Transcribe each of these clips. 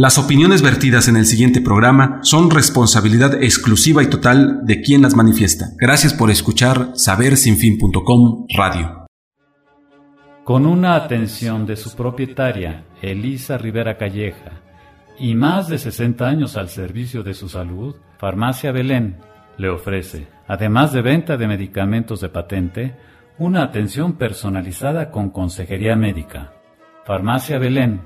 las opiniones vertidas en el siguiente programa son responsabilidad exclusiva y total de quien las manifiesta. Gracias por escuchar sabersinfin.com Radio. Con una atención de su propietaria, Elisa Rivera Calleja, y más de 60 años al servicio de su salud, Farmacia Belén le ofrece, además de venta de medicamentos de patente, una atención personalizada con consejería médica. Farmacia Belén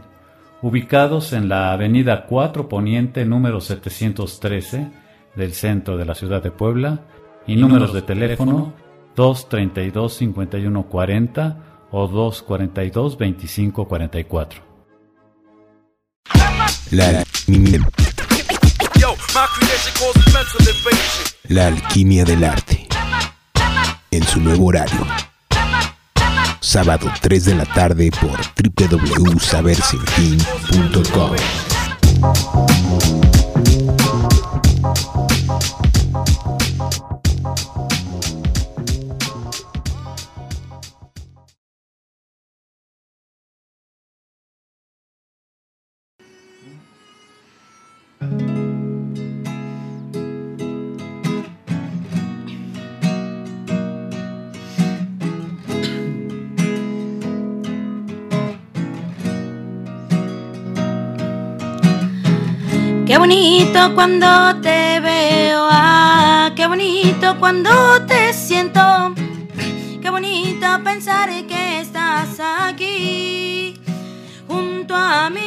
ubicados en la Avenida 4 Poniente número 713 del centro de la ciudad de Puebla. Y números de teléfono 232 5140 o 242 2544. La alquimia, la alquimia del arte. En su nuevo horario sábado 3 de la tarde por www.sabersinfin.com. bonito cuando te veo, ah, qué bonito cuando te siento. Qué bonito pensar que estás aquí junto a mí.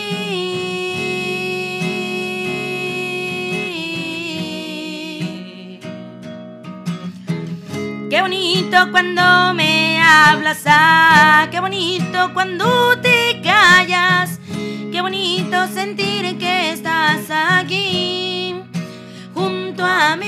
Qué bonito cuando me hablas, ah, qué bonito cuando te callas. Qué bonito sentir que estás aquí junto a mí.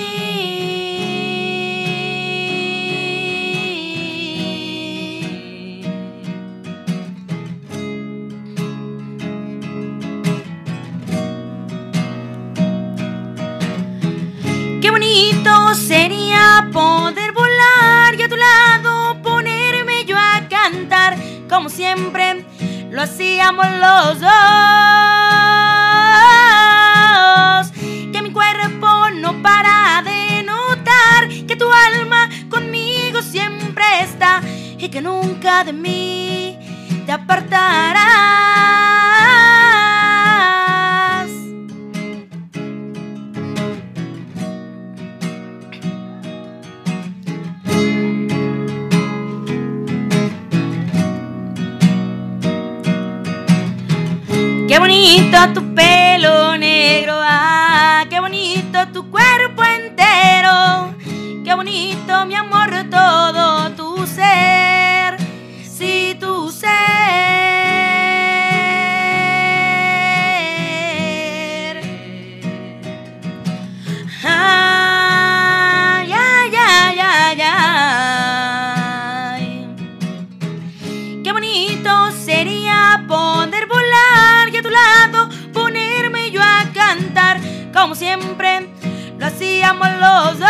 Qué bonito sería poder volar y a tu lado ponerme yo a cantar como siempre lo hacíamos los dos. Que mi cuerpo no para de notar que tu alma conmigo siempre está y que nunca de mí te apartarás. Qué bonito tu pelo negro, ah, qué bonito tu cuerpo entero, qué bonito mi amor todo tu ser, hacíamos los dos.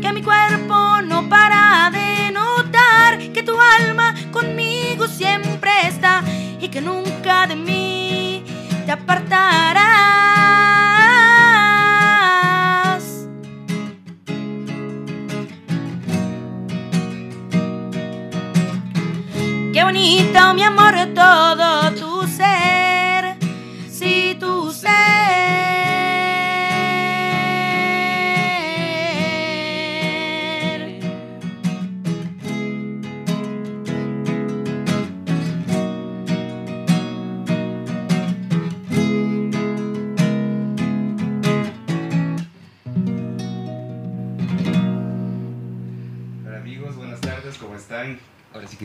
Que mi cuerpo no para de notar que tu alma conmigo siempre está y que nunca de mí te apartarás. Qué bonito, mi amor, todo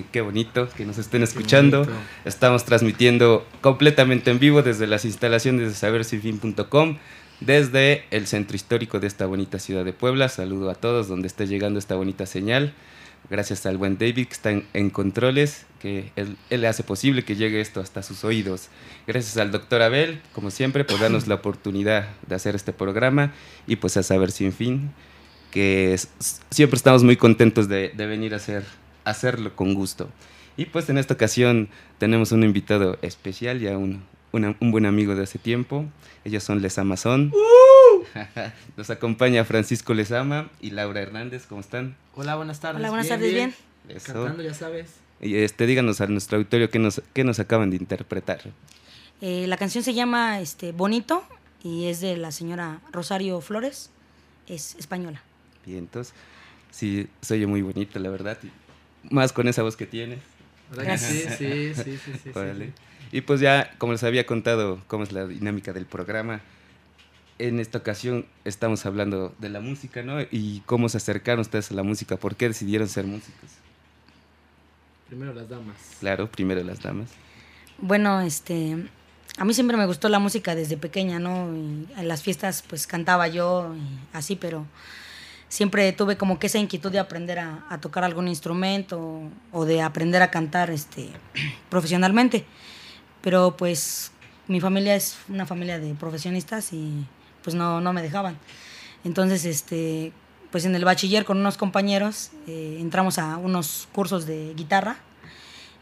que qué bonito que nos estén escuchando. Estamos transmitiendo completamente en vivo desde las instalaciones de sabersinfin.com, desde el centro histórico de esta bonita ciudad de Puebla. Saludo a todos donde esté llegando esta bonita señal. Gracias al buen David que está en, controles, que él, él, hace posible que llegue esto hasta sus oídos. Gracias al doctor Abel, como siempre, por darnos la oportunidad de hacer este programa y pues a Saber Sin Fin, que siempre estamos muy contentos de, de venir a hacer hacerlo con gusto. Y pues en esta ocasión tenemos un invitado especial, ya un, un buen amigo de hace tiempo. Ellos son Les Amazon. ¡Uh! Nos acompaña Francisco Lesama y Laura Hernández. ¿Cómo están? Hola, buenas tardes. Hola, buenas tardes, bien. Cantando, ya sabes. Y este, díganos a nuestro auditorio qué nos, qué nos acaban de interpretar. Eh, la canción se llama este, Bonito y es de la señora Rosario Flores. Es española. Bien, entonces, sí, soy muy bonito, la verdad más con esa voz que tienes. Sí, sí, sí, sí, sí, Y pues ya, como les había contado, cómo es la dinámica del programa, en esta ocasión estamos hablando de la música, ¿no? Y cómo se acercaron ustedes a la música, ¿por qué decidieron ser músicos? Primero las damas. Claro, primero las damas. Bueno, este, a mí siempre me gustó la música desde pequeña, ¿no? Y en las fiestas pues cantaba yo y así, pero siempre tuve como que esa inquietud de aprender a, tocar algún instrumento o, de aprender a cantar este, profesionalmente. Pero pues mi familia es una familia de profesionistas y pues no, no me dejaban. Entonces, este, pues en el bachiller con unos compañeros eh, entramos a unos cursos de guitarra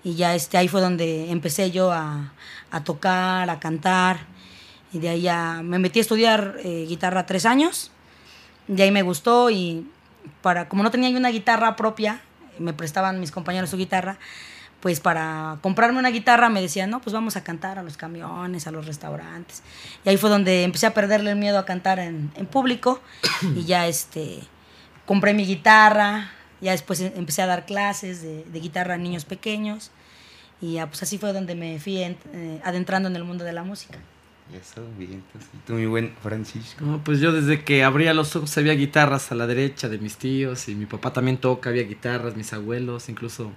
y ya este, ahí fue donde empecé yo a, tocar, a cantar y de ahí ya me metí a estudiar eh, guitarra tres años de ahí me gustó y para, como no tenía una guitarra propia, me prestaban mis compañeros su guitarra, pues para comprarme una guitarra me decían, no, pues vamos a cantar a los camiones, a los restaurantes. Y ahí fue donde empecé a perderle el miedo a cantar en, en público y ya este, compré mi guitarra, ya después em, empecé a dar clases de, guitarra a niños pequeños y pues así fue donde me fui eh, adentrando en el mundo de la música. Eso, bien. ¿Y tú, mi buen Francisco? No, pues yo desde que abría los ojos había guitarras a la derecha de mis tíos y mi papá también toca, había guitarras, mis abuelos, incluso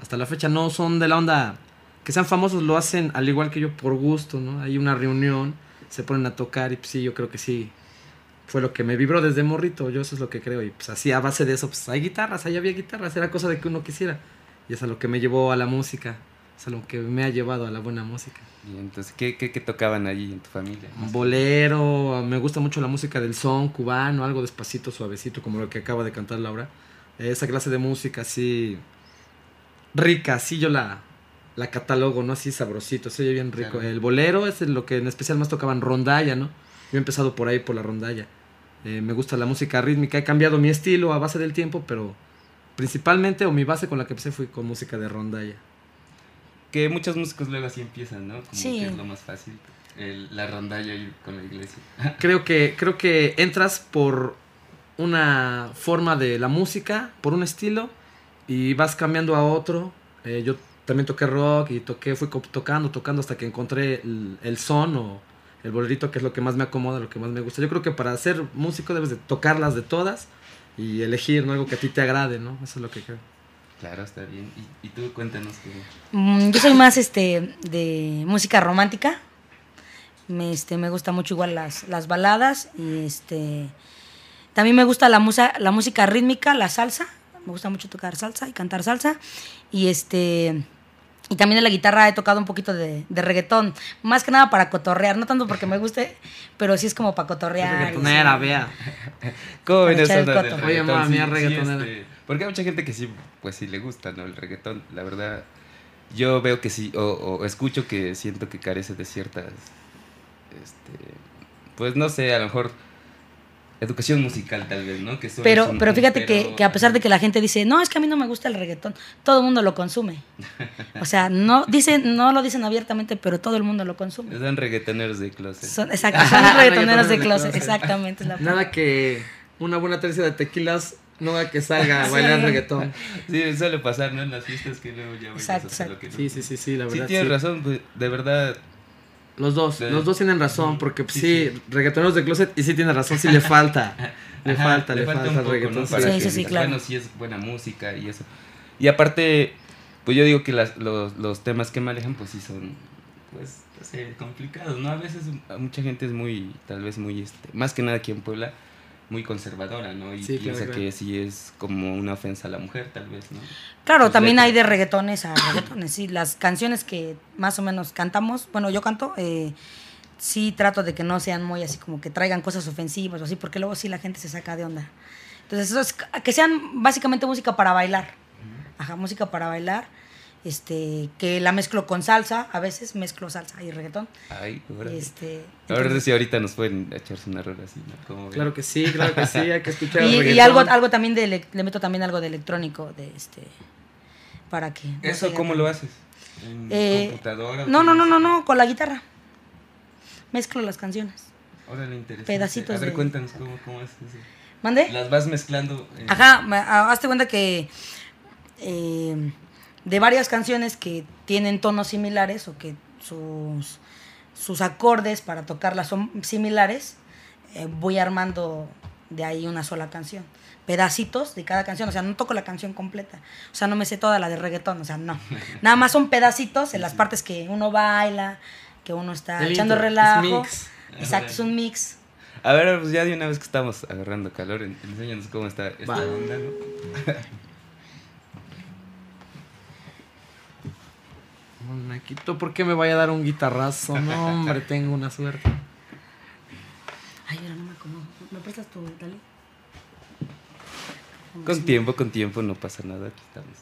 hasta la fecha no son de la onda que sean famosos, lo hacen al igual que yo por gusto, ¿no? Hay una reunión, se ponen a tocar y pues sí, yo creo que sí. Fue lo que me vibró desde morrito, yo eso es lo que creo. Y pues así a base de eso, pues hay guitarras, ahí había guitarras, era cosa de que uno quisiera. Y es a lo que me llevó a la música, es a lo que me ha llevado a la buena música. Y entonces, ¿qué, qué, qué tocaban allí en tu familia? Bolero, me gusta mucho la música del son cubano, algo despacito, suavecito, como lo que acaba de cantar Laura. Esa clase de música así rica, así yo la, la catalogo, ¿no? Así sabrosito, se oye bien rico. El bolero es lo que en especial más tocaban rondalla, ¿no? Yo he empezado por ahí, por la rondalla. Eh, me gusta la música rítmica, he cambiado mi estilo a base del tiempo, pero principalmente, o mi base con la que empecé fue con música de rondalla que muchos músicos luego así empiezan, ¿no? Como que es lo más fácil, la rondalla con la iglesia. Creo que, creo que entras por una forma de la música, por un estilo, y vas cambiando a otro. Eh, yo también toqué rock y toqué, fui tocando, tocando hasta que encontré el, son o el bolerito, que es lo que más me acomoda, lo que más me gusta. Yo creo que para ser músico debes de tocarlas de todas y elegir ¿no? algo que a ti te agrade, ¿no? Eso es lo que creo. Claro, está bien. ¿Y, tú cuéntanos qué? Mm, yo soy más este de música romántica. Me, este, me gusta mucho igual las, las baladas y este también me gusta la, musa, la música rítmica, la salsa. Me gusta mucho tocar salsa y cantar salsa. Y este y también en la guitarra he tocado un poquito de, de, reggaetón. Más que nada para cotorrear. No tanto porque me guste, pero sí es como para cotorrear. Reggaetonera, vea. ¿Cómo ven eso? Oye, mamá mía, reggaetonera. Este, porque hay mucha gente que sí, pues sí le gusta, ¿no? El reggaetón. La verdad, yo veo que sí, o, o escucho que siento que carece de ciertas. Este, pues no sé, a lo mejor educación musical tal vez, ¿no? Que pero, pero fíjate que, que, a pesar de que la gente dice, no, es que a mí no me gusta el reggaetón, todo el mundo lo consume. O sea, no, dicen, no lo dicen abiertamente, pero todo el mundo lo consume. Son reggaetoneros de closet. Son, exacto, son reggaetoneros de closet, exactamente. la Nada que una buena tercia de tequilas no haga que salga a bailar reggaetón. Sí, suele pasar, ¿no? En las fiestas que luego ya exacto, exacto. Sí, sí, sí, sí, la verdad. Sí, tienes razón, pues, de verdad los dos, los dos tienen razón, porque pues, sí, reggaetoneros de closet y sí tiene razón, sí le falta. le falta, le, falta, el reggaetón. sí, sí, sí, claro. Bueno, sí es buena música y eso. Y aparte, pues yo digo que las, los, los temas que manejan pues sí son pues complicados, ¿no? A veces mucha gente es muy, tal vez muy, este, más que nada aquí en Puebla, muy conservadora, ¿no? Y piensa que sí es como una ofensa a la mujer, tal vez, ¿no? Claro, también hay de reggaetones a reggaetones, sí. Las canciones que más o menos cantamos, bueno, yo canto, eh, sí trato de que no sean muy así como que traigan cosas ofensivas o así, porque luego sí la gente se saca de onda. Entonces, eso es, que sean básicamente música para bailar. Ajá, música para bailar este, que la mezclo con salsa, a veces mezclo salsa y reggaetón. Ay, este, a ver si ahorita nos pueden echarse una rola así, ¿no? Claro que sí, claro que sí, hay que escuchar y, y algo, algo también de, le meto también algo de electrónico, de este, para que... ¿Eso cómo lo haces? ¿En eh, computadora? No, no, no, no, no, con la guitarra. Mezclo las canciones. Órale, interesante. Pedacitos A ver, cuéntanos cómo, cómo es eso. ¿Mande? Las vas mezclando. Ajá, ah, hazte cuenta que... Eh, de varias canciones que tienen tonos similares o que sus, sus acordes para tocarlas son similares, eh, voy armando de ahí una sola canción. Pedacitos de cada canción, o sea, no toco la canción completa, o sea, no me sé toda la de reggaetón, o sea, no. Nada más son pedacitos en las partes que uno baila, que uno está echando relajo. Exacto, es un mix. A ver, pues ya de una vez que estamos agarrando calor, enséñanos cómo está esta onda, ¿no? Me quito porque me vaya a dar un guitarrazo. No, hombre, tengo una suerte. Ay, ahora no me acomodo. ¿Me prestas tu dale? Con tiempo, con tiempo, no pasa nada. Aquí estamos.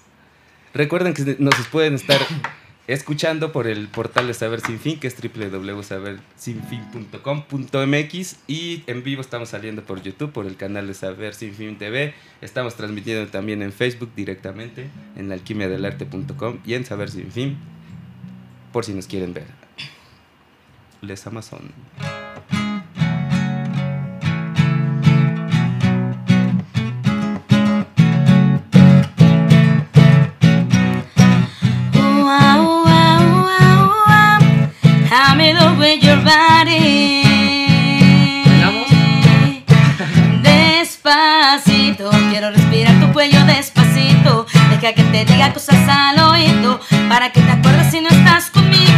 Recuerden que nos pueden estar escuchando por el portal de Saber Sin Fin, que es www.sabersinfin.com.mx y en vivo estamos saliendo por YouTube, por el canal de Saber Sin Fin TV. Estamos transmitiendo también en Facebook directamente, en alquimiadelarte.com y en Saber Sin Fin por si nos quieren ver. Les Amazon. Despacito, quiero respirar tu cuello despacito. Deja que te diga cosas al oído para que te acuerdes si no estás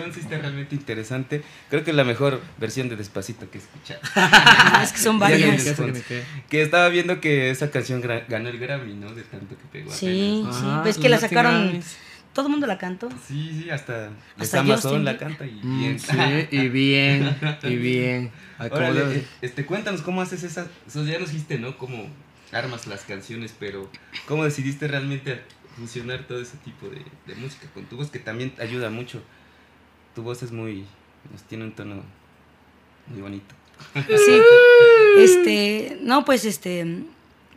fusión? Sí, está realmente interesante. Creo que es la mejor versión de Despacito que he escuchado. Es que son que varias. Que estaba viendo que esa canción ganó el Grammy, ¿no? De tanto que pegó. Sí, apenas. sí. Ah, Ves que la sacaron. Grammys. Todo el mundo la cantó. Sí, sí, hasta, Hasta Amazon la canta y Mm, bien. sí, y bien, y bien. Órale, eh, este, cuéntanos cómo haces esas. O sea, ya nos dijiste, ¿no? Cómo armas las canciones, pero ¿cómo decidiste realmente fusionar todo ese tipo de, de música con tu voz? Que también ayuda mucho. Tu voz es muy. Nos tiene un tono muy bonito. Sí. Este, no, pues este,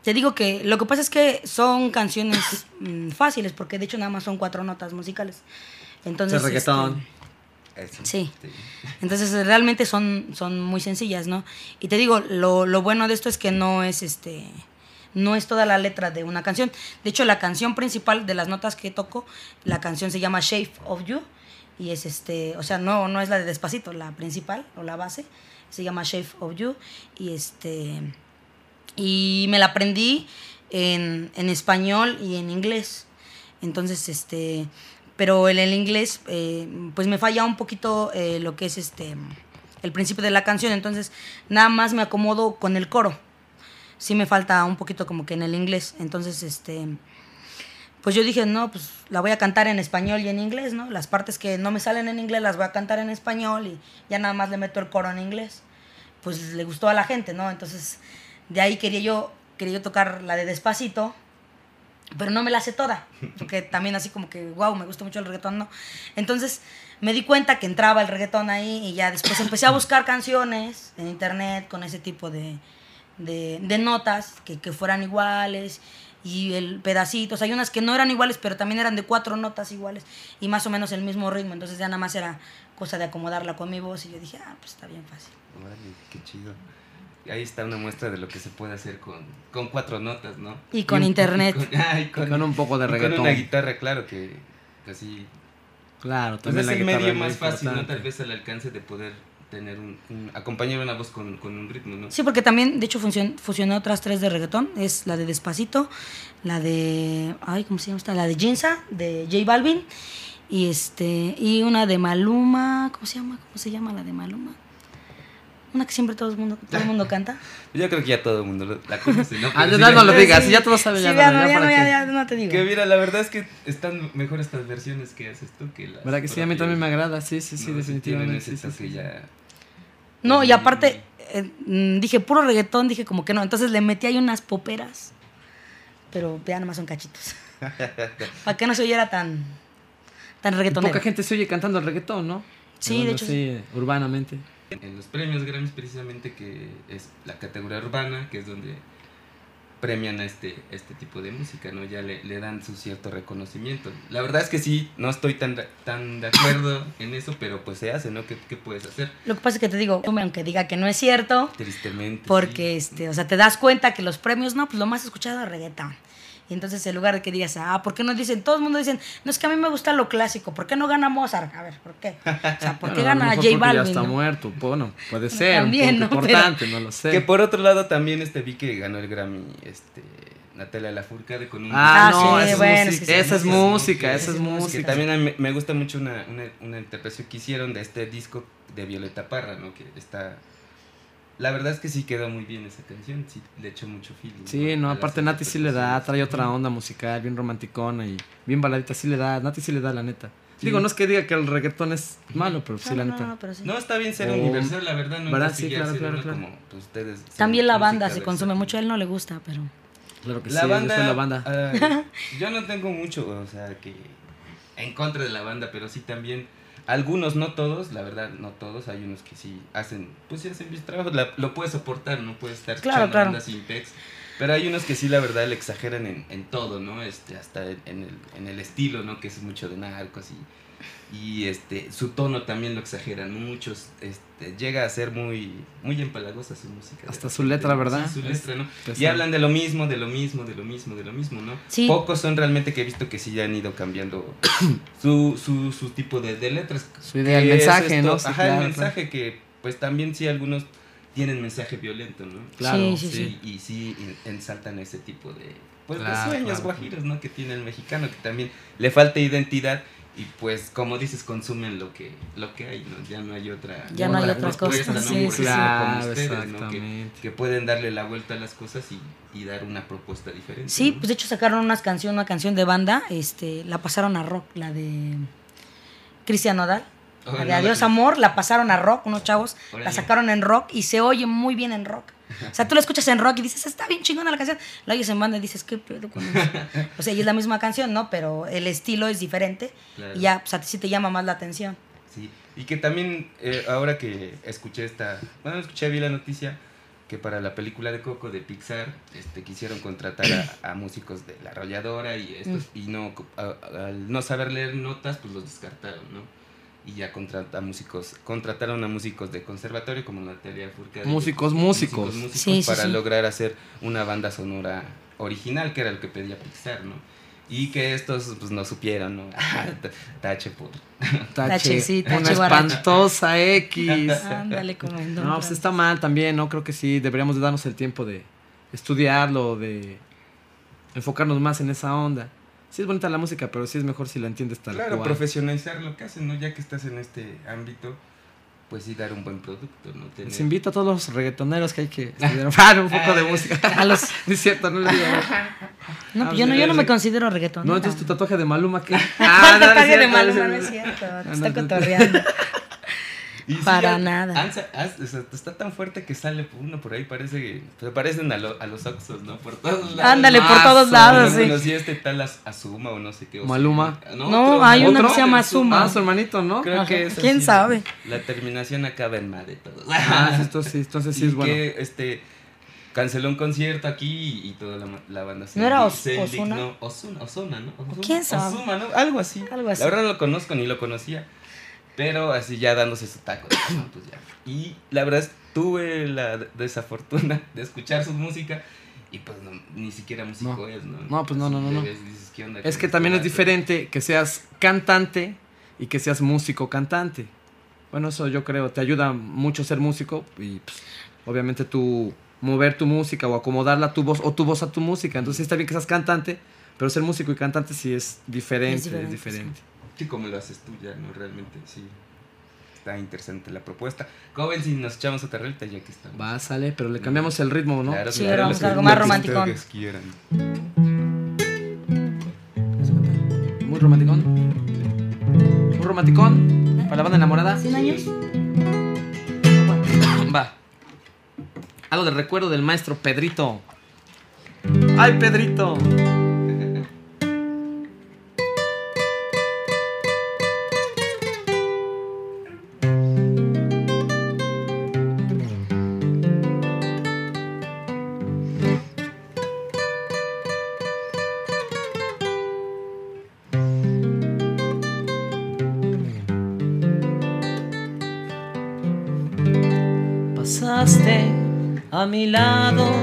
te digo que lo que pasa es que son canciones mm, fáciles, porque de hecho nada más son cuatro notas musicales. Entonces, reggaetón. Eso. Sí. Entonces realmente son, son muy sencillas, ¿no? Y te digo, lo, lo bueno de esto es que no es este. No es toda la letra de una canción. De hecho, la canción principal de las notas que toco, la canción se llama Shape of You. Y es este, o sea, no, no es la de Despacito, la principal o la base. Se llama Shape of You. Y este. Y me la aprendí en, en español y en inglés. Entonces, este. Pero en el inglés, eh, pues me falla un poquito eh, lo que es este. El principio de la canción. Entonces, nada más me acomodo con el coro. Sí me falta un poquito como que en el inglés. Entonces, este. Pues yo dije, no, pues la voy a cantar en español y en inglés, ¿no? Las partes que no me salen en inglés las voy a cantar en español y ya nada más le meto el coro en inglés. Pues le gustó a la gente, ¿no? Entonces, de ahí quería yo, quería yo tocar la de Despacito, pero no me la sé toda, porque también así como que, wow, me gusta mucho el reggaetón, ¿no? Entonces me di cuenta que entraba el reggaetón ahí y ya después empecé a buscar canciones en internet con ese tipo de, de, de notas que, que fueran iguales y el pedacitos. Hay unas que no eran iguales, pero también eran de cuatro notas iguales y más o menos el mismo ritmo. Entonces ya nada más era cosa de acomodarla con mi voz y yo dije, ah, pues está bien fácil. Órale, qué chido. Ahí está una muestra de lo que se puede hacer con, con cuatro notas, ¿no? Y con internet. y con, ah, y Con un poco de y Con reggaetón. una guitarra, claro, que así Claro, Pues también es la el medio es más fácil, ¿no? Tal vez al alcance de poder tener un, un- acompañar una voz con, con un ritmo, ¿no? Sí, porque también, de hecho, funcion- fusioné otras tres de reggaetón. Es la de Despacito, la de. Ay, ¿cómo se llama esta? La de Jinza, de J Balvin. Y este. Y una de Maluma. ¿Cómo se llama? ¿Cómo se llama la de Maluma? Una que siempre todo el mundo, todo el mundo canta. Yo creo que ya todo el mundo lo- la conoce, ¿no? Ah, sí, no lo digas, Sí, ya todos saben. Sí, ya, ya, no, no, ya no, ya, ya no te digo. Que mira, la verdad es que están mejor estas versiones que haces tú que las ¿Verdad que sí? A mí también me agrada, sí, sí, sí, No, definitivamente. Sí, sí, sí. ya... No, y aparte, eh, mm, dije puro reggaetón, dije como que no. Entonces le metí ahí unas poperas. Pero ya nomás son cachitos. Para que no se oyera tan. tan Y reggaetonero. Poca gente se oye cantando el reggaetón, ¿no? Sí, de hecho así, urbanamente. En los premios Grammys precisamente que es la categoría urbana, que es donde premian a este, este tipo de música, ¿no? Ya le, le dan su cierto reconocimiento. La verdad es que sí, no estoy tan, de- tan de acuerdo en eso, pero pues se hace, ¿no? ¿Qué, qué puedes hacer? Lo que pasa es que te digo, aunque diga que no es cierto, Tristemente. porque, este, o sea, te das cuenta que los premios, no, pues lo más escuchado es reggaetón. Y entonces en lugar de que digas, ah, ¿por qué no dicen? Todo el mundo dicen, no es que a mí me gusta lo clásico, ¿por qué no gana Mozart? A ver, ¿por qué? O sea, ¿por qué a gana mejor J Balvin? ya está no? muerto. Bueno, puede ser. También, un ¿no? punto Pero- importante, no lo sé. Que por otro lado también este vi que ganó el Grammy este Natalia Lafourcade con un Ah, Ah, no, sí, esa, bueno, es música, sí, esa es música, esa es música. que también a me gusta mucho una, una, una interpretación que hicieron de este disco de Violeta Parra, ¿no? Que está la verdad es que sí quedó muy bien esa canción, sí le echó mucho feeling. Sí, no, aparte Nati sí le da, trae otra onda musical, bien romanticona y bien baladita, sí le da, Nati sí le da, la neta. Sí. Digo, no es que diga que el reggaetón es malo, pero sí, No, la no, neta. no, pero sí. No, está bien ser Oh, universal, la verdad, no ¿verdad? Sí, claro, claro, claro. como, pues, ustedes También la banda se consume mucho, a él no le gusta, pero... Claro que La sí, banda, yo soy la banda. yo no tengo mucho, o sea, que en contra de la banda, pero sí también algunos, no todos, la verdad, no todos, hay unos que sí hacen, pues sí hacen bien su trabajo, la- lo puedes soportar, no puedes estar Claro, claro. sin pex, pero hay unos que sí, la verdad, le exageran en, en todo, ¿no? Este, hasta en, en el, en el estilo, ¿no? Que es mucho de narcos y y este su tono también lo exageran mucho este, llega a ser muy muy empalagosa su música hasta su letra verdad su letra no y hablan de lo mismo de lo mismo de lo mismo de lo mismo no pocos son realmente que he visto que sí ya han ido cambiando su, su, su tipo de, de, letras. Su idea el mensaje no ajá el mensaje que pues también sí algunos tienen mensaje violento no claro. Sí, sí, y sí ensaltan ese tipo de pues de sueños guajiros no que tiene el mexicano que también le falta identidad y pues como dices consumen lo que lo que hay no ya no hay otra ya no hay otras cosas sí, sí, claro, ustedes, ¿no? que, pueden darle la vuelta a las cosas y, y dar una propuesta diferente sí pues de hecho sacaron unas canción una canción de banda este la pasaron a rock la de Cristian Nodal. La de Adiós Amor la pasaron a rock unos chavos la sacaron en rock y se oye muy bien en rock o sea, tú la escuchas en rock y dices, está bien chingona la canción. La oyes en banda y dices, ¿qué pedo con eso? O sea, y es la misma canción, ¿no? Pero el estilo es diferente y ya, pues a ti sí te llama más la atención. Sí, y que también, eh, ahora que escuché esta, bueno, escuché, vi la noticia que para la película de Coco de Pixar este, quisieron contratar a, músicos de la arrolladora y estos, mm. y no, al no saber leer notas, pues los descartaron, ¿no? Y ya contrata músicos, contrataron a músicos de conservatorio como Natalia Furcade. Músicos, músicos. músicos, para lograr hacer una banda sonora original, que era lo que pedía Pixar, ¿no? Y que estos pues no supieron, ¿no? tache por... Tache, sí, tache Una espantosa X. Ándale, como No, pues está mal también, ¿no? Creo que sí, deberíamos de darnos el tiempo de estudiarlo, de enfocarnos más en esa onda sí es bonita la música, pero sí es mejor si la entiendes tal claro, profesionalizar lo que hacen, ¿no? Ya que estás en este ámbito, pues sí dar un buen producto, ¿no? Tener... Les invito a todos los reggaetoneros que hay que estudiar un poco de música. A los... es cierto, no le digo. No, pues yo, no, yo no me considero reggaetonero. No, entonces tu tatuaje de Maluma, ¿qué? Ah, el tatuaje de Maluma, no es cierto. Te está cotorreando. Para nada. está tan fuerte que sale uno por ahí, parece se parecen a, a los Oxos, ¿no? Por todos lados. Ándale, por todos lados, sí. conocí este tal Azuma o no sé qué. Maluma. No, hay uno que se llama Azuma. Ah, su hermanito, ¿no? Creo que es ¿Quién sabe? La terminación acaba en ma de todos. Ah, esto sí, entonces sí es bueno. que, este canceló un concierto aquí y, toda la, la banda se ¿No era Os Osuna? Osuna? Osuna, ¿no? ¿Quién sabe? ¿no? Algo así. Algo así. La verdad no lo conozco ni lo conocía. Pero así ya dándose su taco. pues ya. Y la verdad es, tuve la desafortuna de escuchar su música y pues ni siquiera músico es, ¿no? No, pues no, no, no. es que también es diferente que seas cantante y que seas músico cantante. Bueno, eso yo creo, te ayuda mucho ser músico y pues, obviamente tú mover tu música o acomodarla a tu voz o tu voz a tu música. Entonces está bien que seas cantante, pero ser músico y cantante sí es diferente, es diferente. Sí, como lo haces tú ya, ¿no? Realmente, sí. Está interesante la propuesta. Joven, si nos echamos otra reta ya que estamos. Va, sale, pero le cambiamos el ritmo, ¿no? Claro, sí, vamos algo más romántico. Muy romanticón. Muy romanticón. Para la banda enamorada. ¿100 años? Va. Algo de recuerdo del maestro Pedrito. ¡Ay, Pedrito! Mi lado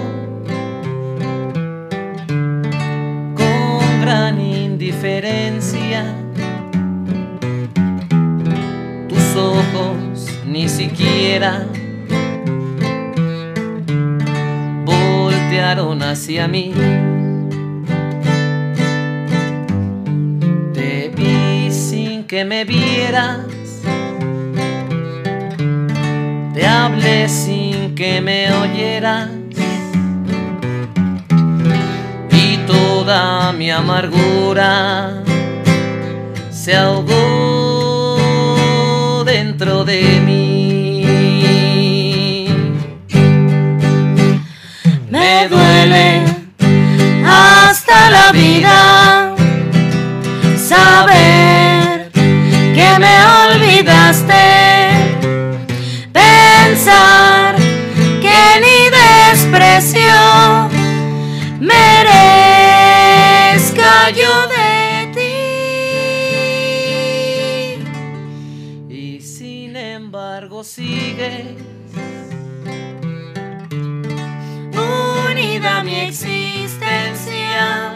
Unida mi existencia.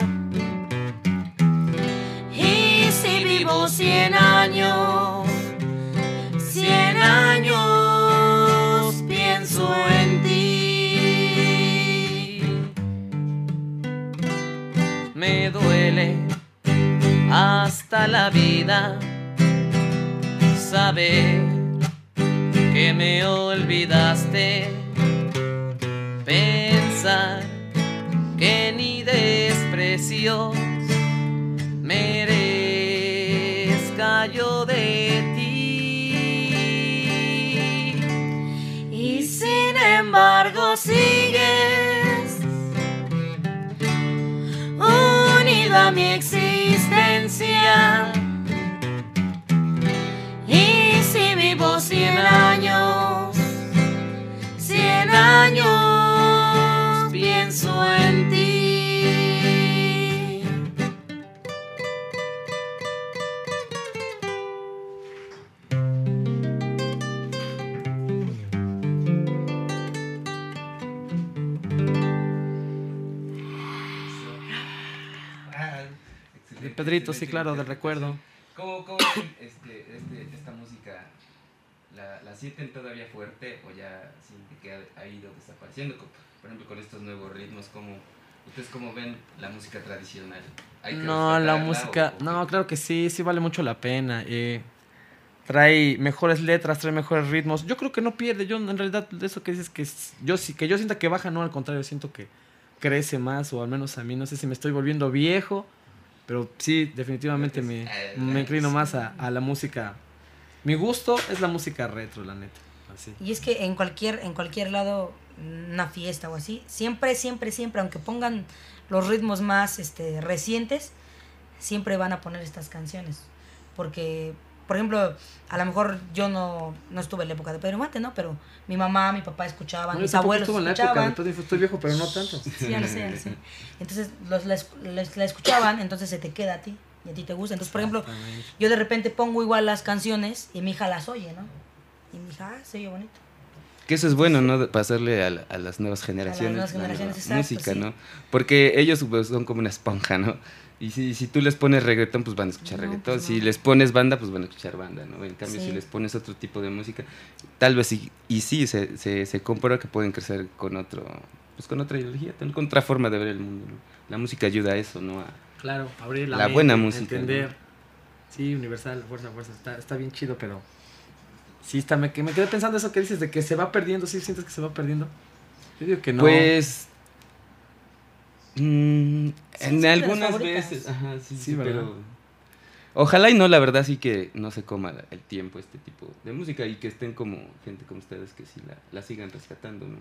Y si vivo cien años, cien años pienso en ti. Me duele hasta la vida saber me olvidaste. Pensar que ni desprecios merezca de ti. Y sin embargo sigues unida a mi existencia. Vivo cien años, cien años pienso en ti. De Pedrito, sí, claro, del recuerdo. ¿Cómo, cómo ven este, esta música? ¿La, ¿La sienten todavía fuerte o ya sienten que ha, ha ido desapareciendo? Por ejemplo, con estos nuevos ritmos, ¿cómo, ¿ustedes cómo ven la música tradicional? ¿Hay que No, la música, o- o no, claro que sí, sí vale mucho la pena. eh, trae mejores letras, trae mejores ritmos. Yo creo que no pierde. Yo en realidad eso que dices que yo sí que yo sienta que baja, no, al contrario, siento que crece más o al menos a mí no sé si me estoy volviendo viejo, pero sí definitivamente me, me inclino más a, a la música. Mi gusto es la música retro, la neta. Así. Y es que en cualquier, en cualquier lado, una fiesta o así, siempre, siempre, siempre, aunque pongan los ritmos más este, recientes, siempre van a poner estas canciones. Porque, por ejemplo, a lo mejor yo no, no estuve en la época de Pedro Infante, ¿no? Pero mi mamá, mi papá escuchaban, No, mis abuelos en la escuchaban. estoy viejo, pero no tanto. Sí, ya lo sé, ya lo sé. Entonces los, la- la escuchaban, entonces se te queda a ti y a ti te gusta. Entonces, por ejemplo, yo de repente pongo igual las canciones y mi hija las oye, ¿no? Y mi hija, ah, se oye bonito. Que eso es bueno, ¿no? Pasarle a, la- a las nuevas generaciones, nuevas la generaciones, nueva exacto, música, sí. ¿no? Porque ellos pues, son como una esponja, ¿no? Y si, si tú les pones reggaetón, pues van a escuchar No, reggaetón. pues si no. les pones banda, pues van a escuchar banda, ¿no? En cambio, Sí. si les pones otro tipo de música, tal vez sí, y sí, se, se, se comprueba que pueden crecer con otro, pues con otra ideología, con otra forma de ver el mundo, ¿no? La música ayuda a eso, ¿no? A- Claro, abrir la, La mente, buena música, Entender. ¿no? Sí, universal, fuerza, fuerza. Está, está bien chido, pero. Sí, está, me, que me quedé pensando eso que dices de que se va perdiendo. ¿Sí sientes que se va perdiendo? Yo digo que no. Pues. mm, Sí, en algunas veces. Ajá, sí, Sí, sí, ¿verdad? pero. Ojalá y no, la verdad sí que no se coma el tiempo este tipo de música y que estén como gente como ustedes que sí la, la sigan rescatando, ¿no?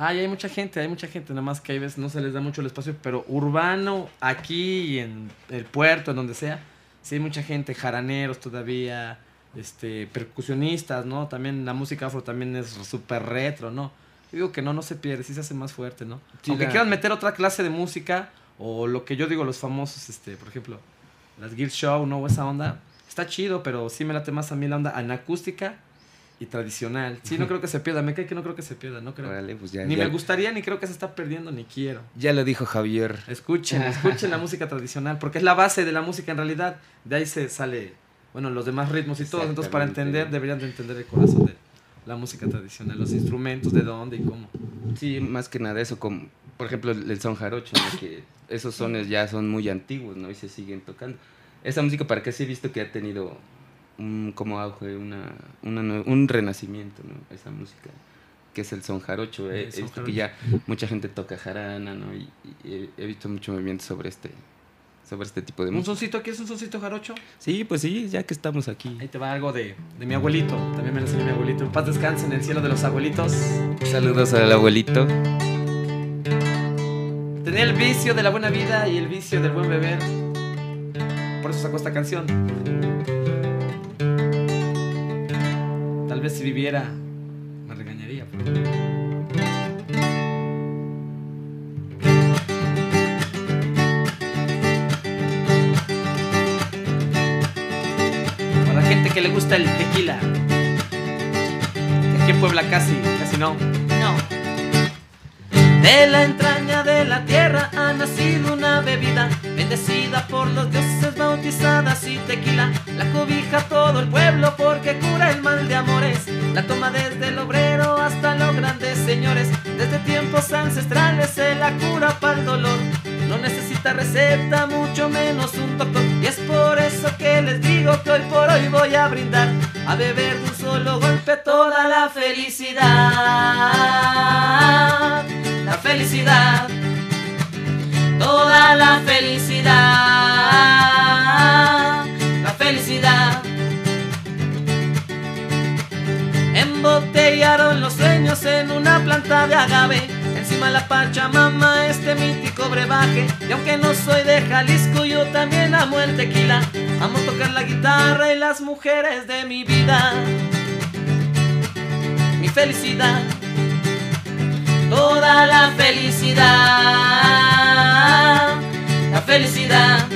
Ah, y hay mucha gente, hay mucha gente, nada más que hay veces no se les da mucho el espacio, pero urbano, aquí y en el puerto, en donde sea, sí hay mucha gente, jaraneros todavía, este, percusionistas, ¿no? También la música afro también es súper retro, ¿no? Yo digo que no, no se pierde, sí se hace más fuerte, ¿no? Sí, Aunque la- quieran meter otra clase de música, o lo que yo digo, los famosos, este, por ejemplo, las Guild Show, ¿no? O esa onda, está chido, pero sí me late más a mí la onda en acústica y tradicional. Sí, no creo que se pierda, me cae que no creo que se pierda, no creo. Pues ya, Ni ya, me gustaría, ni creo que se está perdiendo, ni quiero. ya lo dijo Javier. Escuchen, escuchen la música tradicional, porque es la base de la música en realidad. De ahí se sale, bueno, los demás ritmos y todo. Entonces, para entender, deberían de entender el corazón de la música tradicional, los instrumentos, de dónde y cómo. Sí, más que nada eso, como por ejemplo el son jarocho, ¿no? que esos sones ya son muy antiguos, ¿no? Y se siguen tocando. Esa música, para que sí he visto que ha tenido un como auge, una, una un renacimiento, ¿no? Esa música, que es el son jarocho. Son visto que ya mucha gente toca jarana, ¿no? Y, y he, visto mucho movimiento sobre este, sobre este tipo de ¿Un música. soncito? ¿Qué es un soncito jarocho? Sí, pues sí, ya que estamos aquí. Ahí te va algo de, de mi abuelito. También me lo enseñó mi abuelito. En paz descanse en el cielo de los abuelitos. Saludos al abuelito. Tenía el vicio de la buena vida y el vicio del buen beber. Por eso sacó esta canción. Tal vez si viviera, me regañaría. pero- Para la gente que le gusta el tequila. Aquí en Puebla casi, casi no. No. De la entraña de la tierra ha nacido una bebida bendecida por los dioses bautizada así tequila. La cobija todo el pueblo porque cura el mal de amores. La toma desde el obrero hasta los grandes señores. Desde tiempos ancestrales se la cura para el dolor. No necesita receta, mucho menos un doctor. Y es por eso que les digo que hoy por hoy voy a brindar a beber de un solo golpe toda la felicidad la felicidad, toda la felicidad, la felicidad. Embotellaron los sueños en una planta de agave. Encima la Pachamama, este mítico brebaje. Y aunque no soy de Jalisco, yo también amo el tequila. Amo tocar la guitarra y las mujeres de mi vida. Mi felicidad toda la felicidad, la felicidad.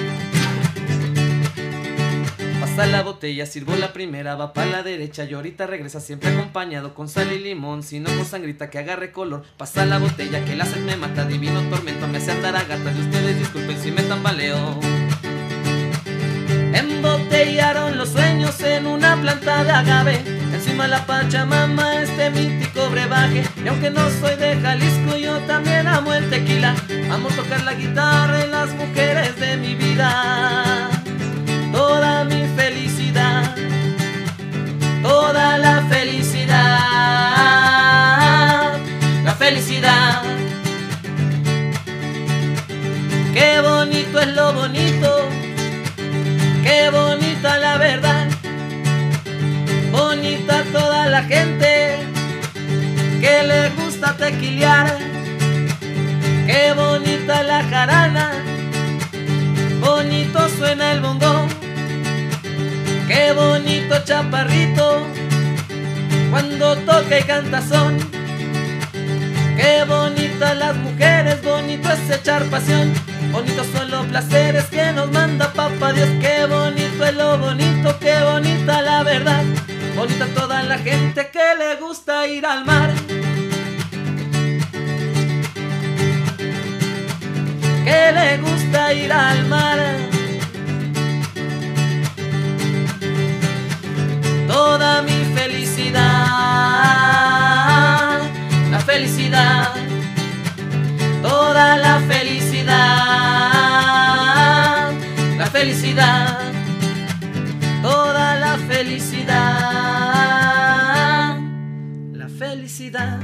Pasa la botella, sirvo la primera, va para la derecha y ahorita regresa siempre acompañado con sal y limón, si no con sangrita que agarre color. Pasa la botella, que la sed me mata, divino tormento, me hace andar a gatas y ustedes disculpen si me tambaleo. Embotellaron los sueños en una planta de agave. Encima la Pachamama, este mítico brebaje. Y aunque no soy de Jalisco, yo también amo el tequila. Amo tocar la guitarra y las mujeres de mi vida. Toda mi felicidad, toda la felicidad, la felicidad. Qué bonito es lo bonito Qué bonita la verdad, bonita toda la gente que le gusta tequilear. Qué bonita la jarana, bonito suena el bongo. Qué bonito chaparrito cuando toca y canta son. Qué bonitas las mujeres, bonito es echar pasión. Bonitos son los placeres que nos manda papá Dios. Qué bonito es lo bonito, qué bonita la verdad. Bonita toda la gente que le gusta ir al mar. Que le gusta ir al mar. Toda mi felicidad, la felicidad, toda la felicidad, la felicidad, toda la felicidad, la felicidad.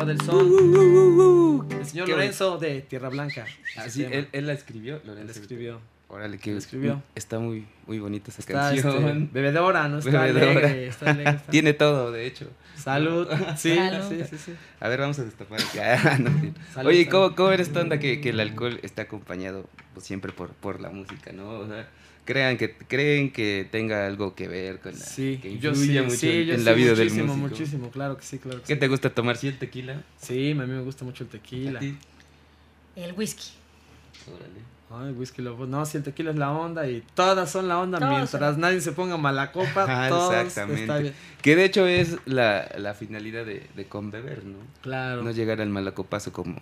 Del son. El señor Qué Lorenzo de Tierra Blanca. Así, llama. él, él la escribió. Él Lorenzo. escribió. Órale, que escribió. Está muy, muy bonita esa Está este, canción. bebedora, ¿no? Está Bebedora. alegre, está alegre, está- Tiene todo, de hecho. Salud. Sí, Salud. sí, sí, sí. A ver, vamos a destapar. Ah, no, sí. Salud, Oye. ¿cómo, ¿cómo eres esta onda que, que el alcohol está acompañado pues, siempre por, por la música, ¿no? O sea, crean que, creen que tenga algo que ver con la... Sí, que yo sí, mucho sí, en, yo en sí, la vida del muchísimo, músico. muchísimo, claro que sí, claro que ¿Qué sí. te gusta tomar? ¿Sí el tequila? Sí, a mí me gusta mucho el ¿A tequila. ti? El whisky. Órale. Ay, whisky lobo. No, si el tequila es la onda y todas son la onda Todos mientras son. nadie se ponga mala copa, Ah, todos exactamente. está bien. Que de hecho es la, la finalidad de, de con beber, ¿no? Claro. No llegar al malacopazo como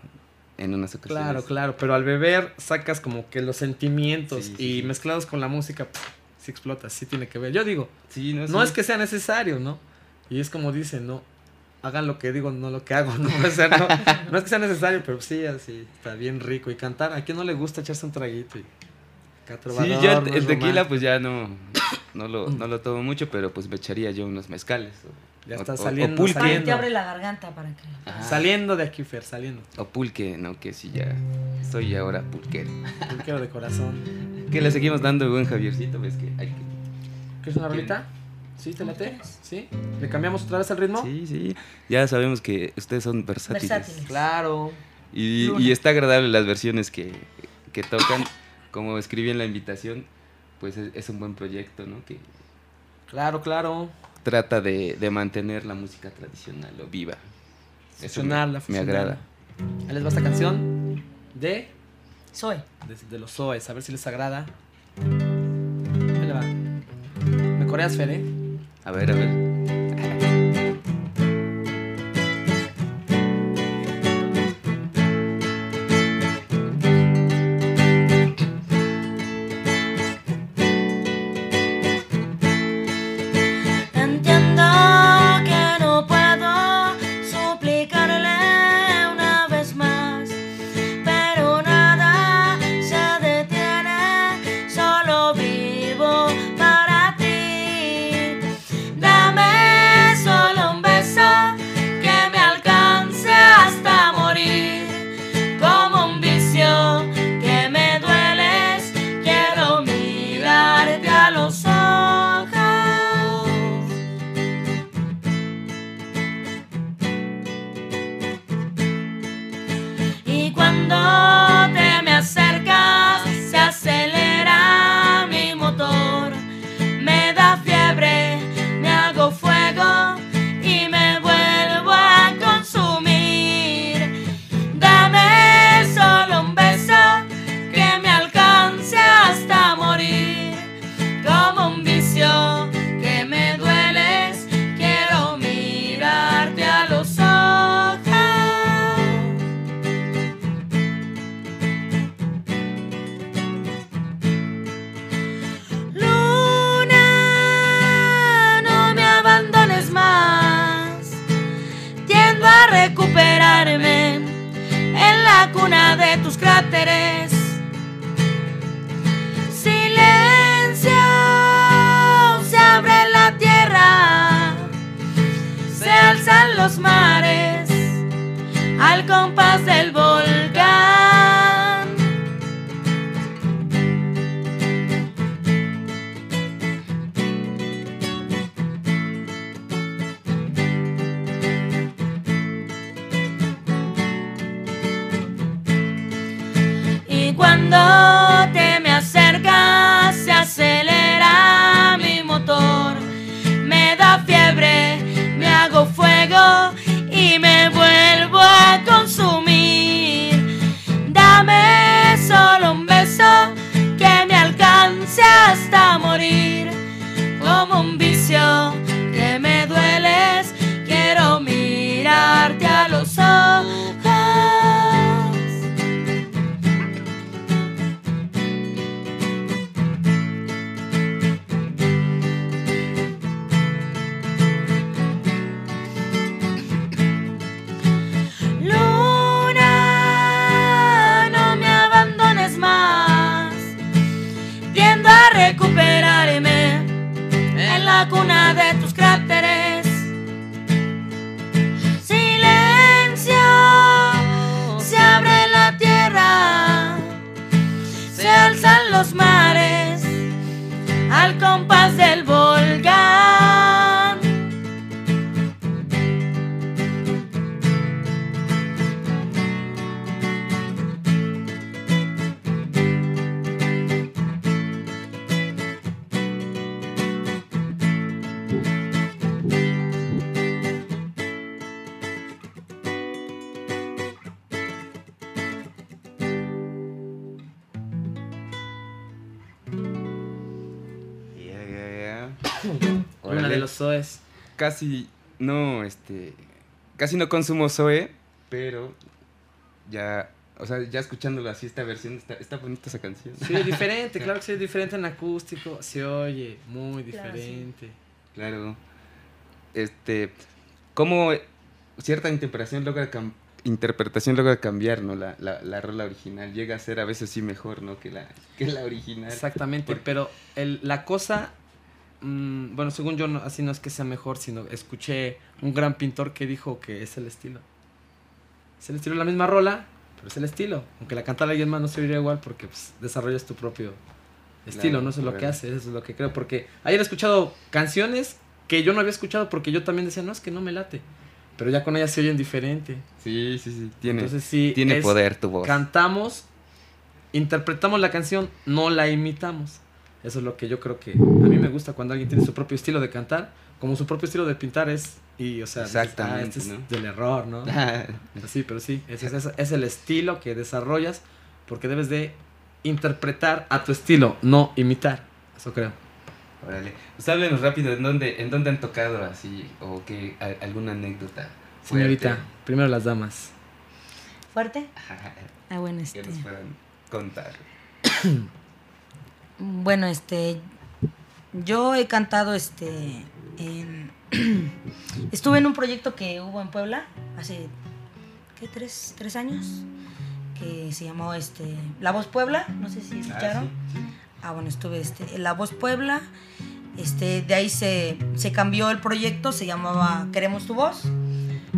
en unas ocasiones. Claro, claro, pero al beber sacas como que los sentimientos Sí, sí, y sí. mezclados con la música, pff, sí explota, sí tiene que ver. Yo digo, Sí, no, no sí. es que sea necesario, ¿no? Y es como dicen, ¿no? Hagan lo que digo, no lo que hago, ¿no? O sea, no, no es que sea necesario, pero sí, así, está bien rico. Y cantar, ¿a quién no le gusta echarse un traguito? Y Sí, no el, es el tequila romántico. pues ya no, no, lo, no lo tomo mucho, pero pues me echaría yo unos mezcales. o- Ya está o- saliendo, O saliendo. te abre la garganta para que. Ajá. Saliendo de aquí, Fer, saliendo. O pulque, ¿no? Que sí ya soy ahora pulquero. Pulquero de corazón. Que le seguimos dando buen Javiercito, ves que hay que... ¿Quieres una rolita? ¿Sí, te late? ¿Sí? ¿Le cambiamos otra vez el ritmo? Sí, sí. Ya sabemos que ustedes son versátiles. Versátiles. Claro. Y, y está agradable las versiones que, que tocan. Como escribí en la invitación, pues es, es un buen proyecto, ¿no? Que Claro, claro. trata de, de mantener la música tradicional o viva. Me, Fusionarla, me agrada. Ahí les va esta canción de, Soy. de, de los Zoes, a ver si les agrada. Ahí le va. ¿Me coreas, Fer, eh? A ver, tus cráteres. A recuperarme. En la cuna ver. casi no, este, casi no consumo Zoe, pero ya, o sea, ya escuchándolo así, esta versión, está, está bonita esa canción. Sí, es diferente, claro que sí, es diferente en acústico, se oye muy diferente. Claro. Este, ¿cómo cierta interpretación logra interpretación logra cambiar, ¿no? La, la, la, rola original llega a ser a veces sí mejor, ¿no? Que la, que la original. Exactamente, pero el, la cosa Mm, bueno, según yo, no, así no es que sea mejor, sino escuché un gran pintor que dijo que es el estilo. Es el estilo de la misma rola, pero es el estilo. Aunque la cantara alguien más no se oiría igual porque pues, desarrollas tu propio estilo, no eso es lo que hace, eso es lo que creo. Porque ayer he escuchado canciones que yo no había escuchado porque yo también decía, no, es que no me late. Pero ya con ellas se oyen diferente. Sí, sí, sí. Tiene, Entonces, sí, tiene poder tu voz. Cantamos, interpretamos la canción, no la imitamos. Eso es lo que yo creo que mí me gusta cuando alguien tiene su propio estilo de cantar, como su propio estilo de pintar es, y o sea, Exactamente, este es del error, ¿no? sí, pero sí, es, es, el estilo que desarrollas porque debes de interpretar a tu estilo, no imitar, eso creo. Órale. Pues háblenos rápido, ¿en dónde, en dónde han tocado así? ¿O qué, alguna anécdota? Señorita, primero las damas. ¿Fuerte? Ah, bueno, este... Que nos puedan contar. bueno, este... Yo he cantado, este... En... Estuve en un proyecto que hubo en Puebla hace, ¿qué? ¿Tres, tres años? Que se llamó, este... La Voz Puebla, no sé si ah, escucharon. Ah, bueno, estuve este, en La Voz Puebla. Este, de ahí se, se cambió el proyecto, se llamaba Queremos tu Voz.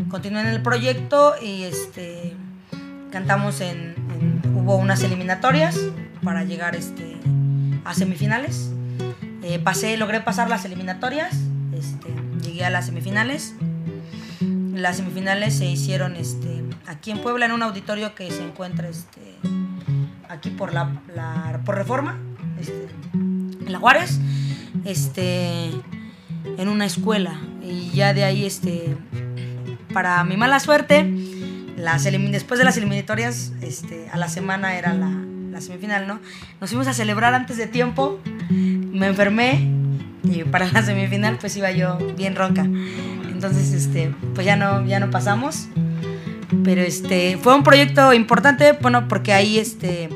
Continué en el proyecto y este, cantamos en, Hubo unas eliminatorias para llegar este, a semifinales. Eh, pasé, logré pasar las eliminatorias, este, llegué a las semifinales. Las semifinales se hicieron este, aquí en Puebla, en un auditorio que se encuentra este, aquí por, la, por Reforma, este, en La Juárez, este, en una escuela. Y ya de ahí, este, para mi mala suerte, las después de las eliminatorias, este, a la semana era la, la, semifinal, ¿no? Nos fuimos a celebrar antes de tiempo, me enfermé y para la semifinal pues iba yo bien ronca. Entonces, este, pues ya no, ya no pasamos. Pero este, fue un proyecto importante, bueno, porque ahí este,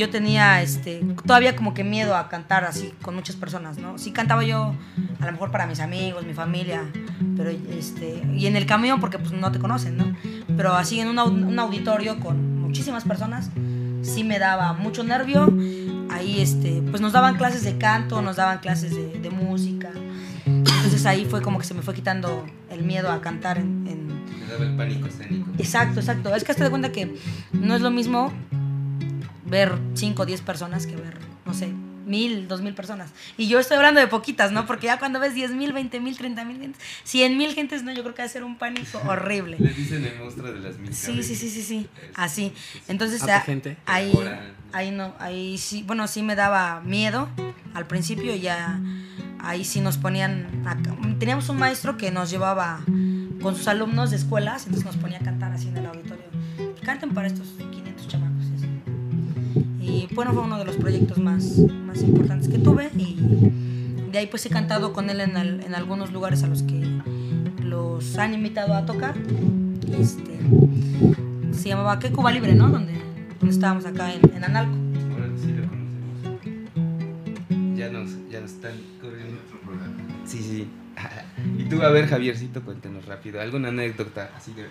yo tenía este, todavía como que miedo a cantar así con muchas personas, ¿no? Sí cantaba yo a lo mejor para mis amigos, mi familia, pero este, y en el camión porque pues no te conocen, ¿no? Pero así en un, auditorio con muchísimas personas, sí me daba mucho nervio. Ahí este, pues nos daban clases de canto, nos daban clases de, música. Entonces ahí fue como que se me fue quitando el miedo a cantar en... en... Me daba el pánico escénico. Exacto, exacto. Es que te das cuenta que no es lo mismo ver 5 o 10 personas que ver, no sé, mil, dos mil personas. Y yo estoy hablando de poquitas, ¿no? Porque ya cuando ves 10 mil, 20 mil, 30 mil gentes, 100 mil gentes, no, yo creo que va a ser un pánico horrible. Le dicen el monstruo de las mil. Sí, sí, sí, sí, sí, así. Entonces, gente? ahí, ahí no, ahí sí, bueno, sí me daba miedo al principio, ya ahí sí nos ponían, teníamos un maestro que nos llevaba con sus alumnos de escuelas, entonces nos ponía a cantar así en el auditorio. Canten para estos y bueno, fue uno de los proyectos más, más importantes que tuve y de ahí pues he cantado con él en, en algunos lugares a los que los han invitado a tocar. Este, se llamaba ¿Qué Cuba Libre, no? Donde, donde estábamos acá en, en Analco. Ahora sí lo conocemos. Ya nos, ya nos están corriendo otro programa. Sí, sí. y tú, a ver, Javiercito, cuéntanos rápido. ¿Alguna anécdota así de...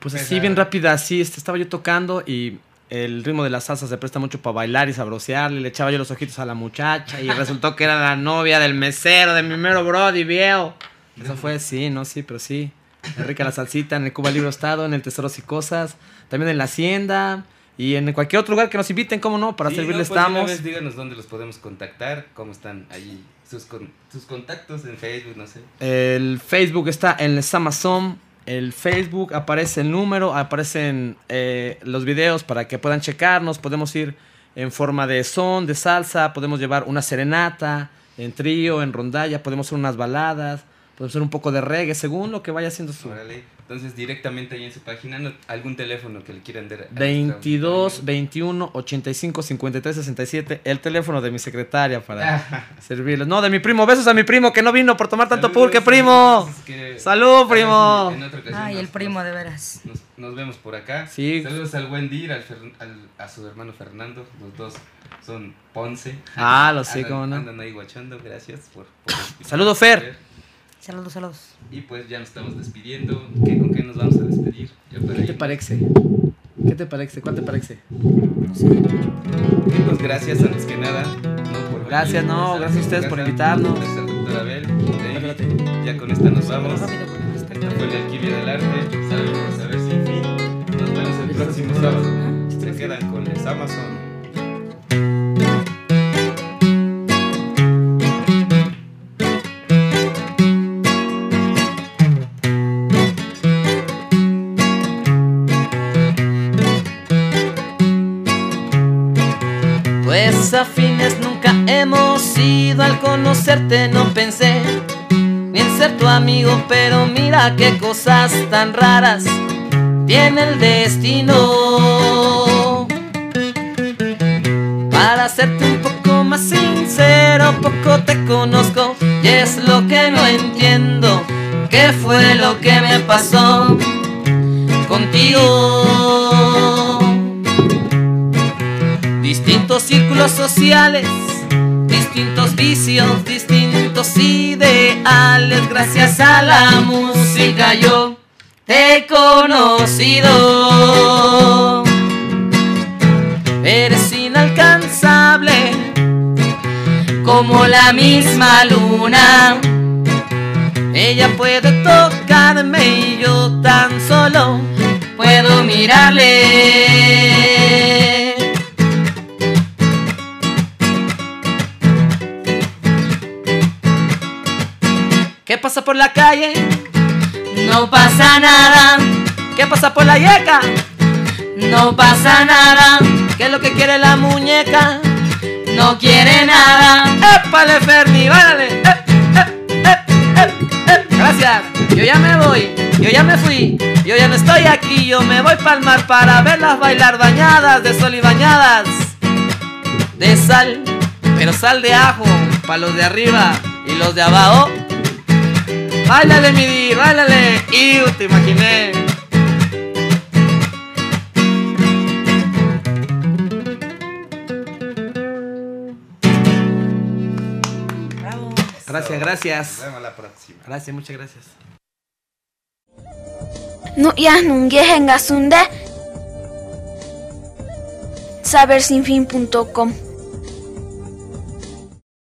Pues así, bien rápida, así, este, estaba yo tocando y el ritmo de la salsa se presta mucho para bailar y sabrosearle. Le echaba yo los ojitos a la muchacha y resultó que era la novia del mesero, de mi mero brody, viejo. Eso fue, sí, no, sí, pero sí. Enrique la salsita, en el Cuba Libro Estado, en el Tesoros y Cosas, también en la Hacienda y en cualquier otro lugar que nos inviten, cómo no, para servirles pues, estamos. díganos dónde los podemos contactar, cómo están ahí sus, sus contactos en Facebook, no sé. El Facebook está en el Amazon el Facebook, aparece el número, aparecen eh, los videos para que puedan checarnos, podemos ir en forma de son, de salsa, podemos llevar una serenata, en trío, en rondalla, podemos hacer unas baladas, podemos hacer un poco de reggae, según lo que vaya haciendo su... Entonces, directamente ahí en su página, algún teléfono que le quieran dar. 22 21 85 53 67, el teléfono de mi secretaria para servirles. No, de mi primo. Besos a mi primo que no vino por tomar tanto pulque, primo. Salud, primo. Ay, el primo, de veras. Nos, vemos por acá. Sí. Saludos al buen Dir, al, a su hermano Fernando. Los dos son Ponce. Ah, lo sé, cómo no. Andan ahí guachando. Gracias por. Saludos, Fer. Saludos, saludos. Y pues ya nos estamos despidiendo. ¿Qué, ¿Con qué nos vamos a despedir? ¿Qué te parece? ¿Qué te parece? ¿Cuál te parece? Pues gracias antes que nada. gracias, no, gracias a ustedes por invitarnos. Gracias al doctor Abel. Ya con esta nos vamos. Esta fue la alquimia del arte. Sabemos a ver sin fin. Nos vemos el próximo sábado. Se quedan con les Amazon. Afines nunca hemos sido al conocerte no pensé ni en ser tu amigo pero mira qué cosas tan raras tiene el destino para serte un poco más sincero poco te conozco y es lo que no entiendo. ¿Qué fue lo que me pasó contigo? Distintos círculos sociales, distintos vicios, distintos ideales. Gracias a la música yo te he conocido. Eres inalcanzable como la misma luna. Ella puede tocarme y yo tan solo puedo mirarle. ¿Qué pasa por la calle? No pasa nada. ¿Qué pasa por la yeca? No pasa nada. ¿Qué es lo que quiere la muñeca? No quiere nada. ¡Épale, Ferni! ¡Válale! ¡Eh, eh, eh! Gracias. Yo ya me voy. Yo ya me fui. Yo ya no estoy aquí. Yo me voy para el mar para verlas bailar bañadas de sol y bañadas de sal. Pero sal de ajo para los de arriba y los de abajo. Báilale, mi di, báilale. Y te imaginé. Gracias, gracias. Nos vemos la próxima. Gracias, muchas gracias. Nu'yaj nungueje ngasunde sabersinfin.com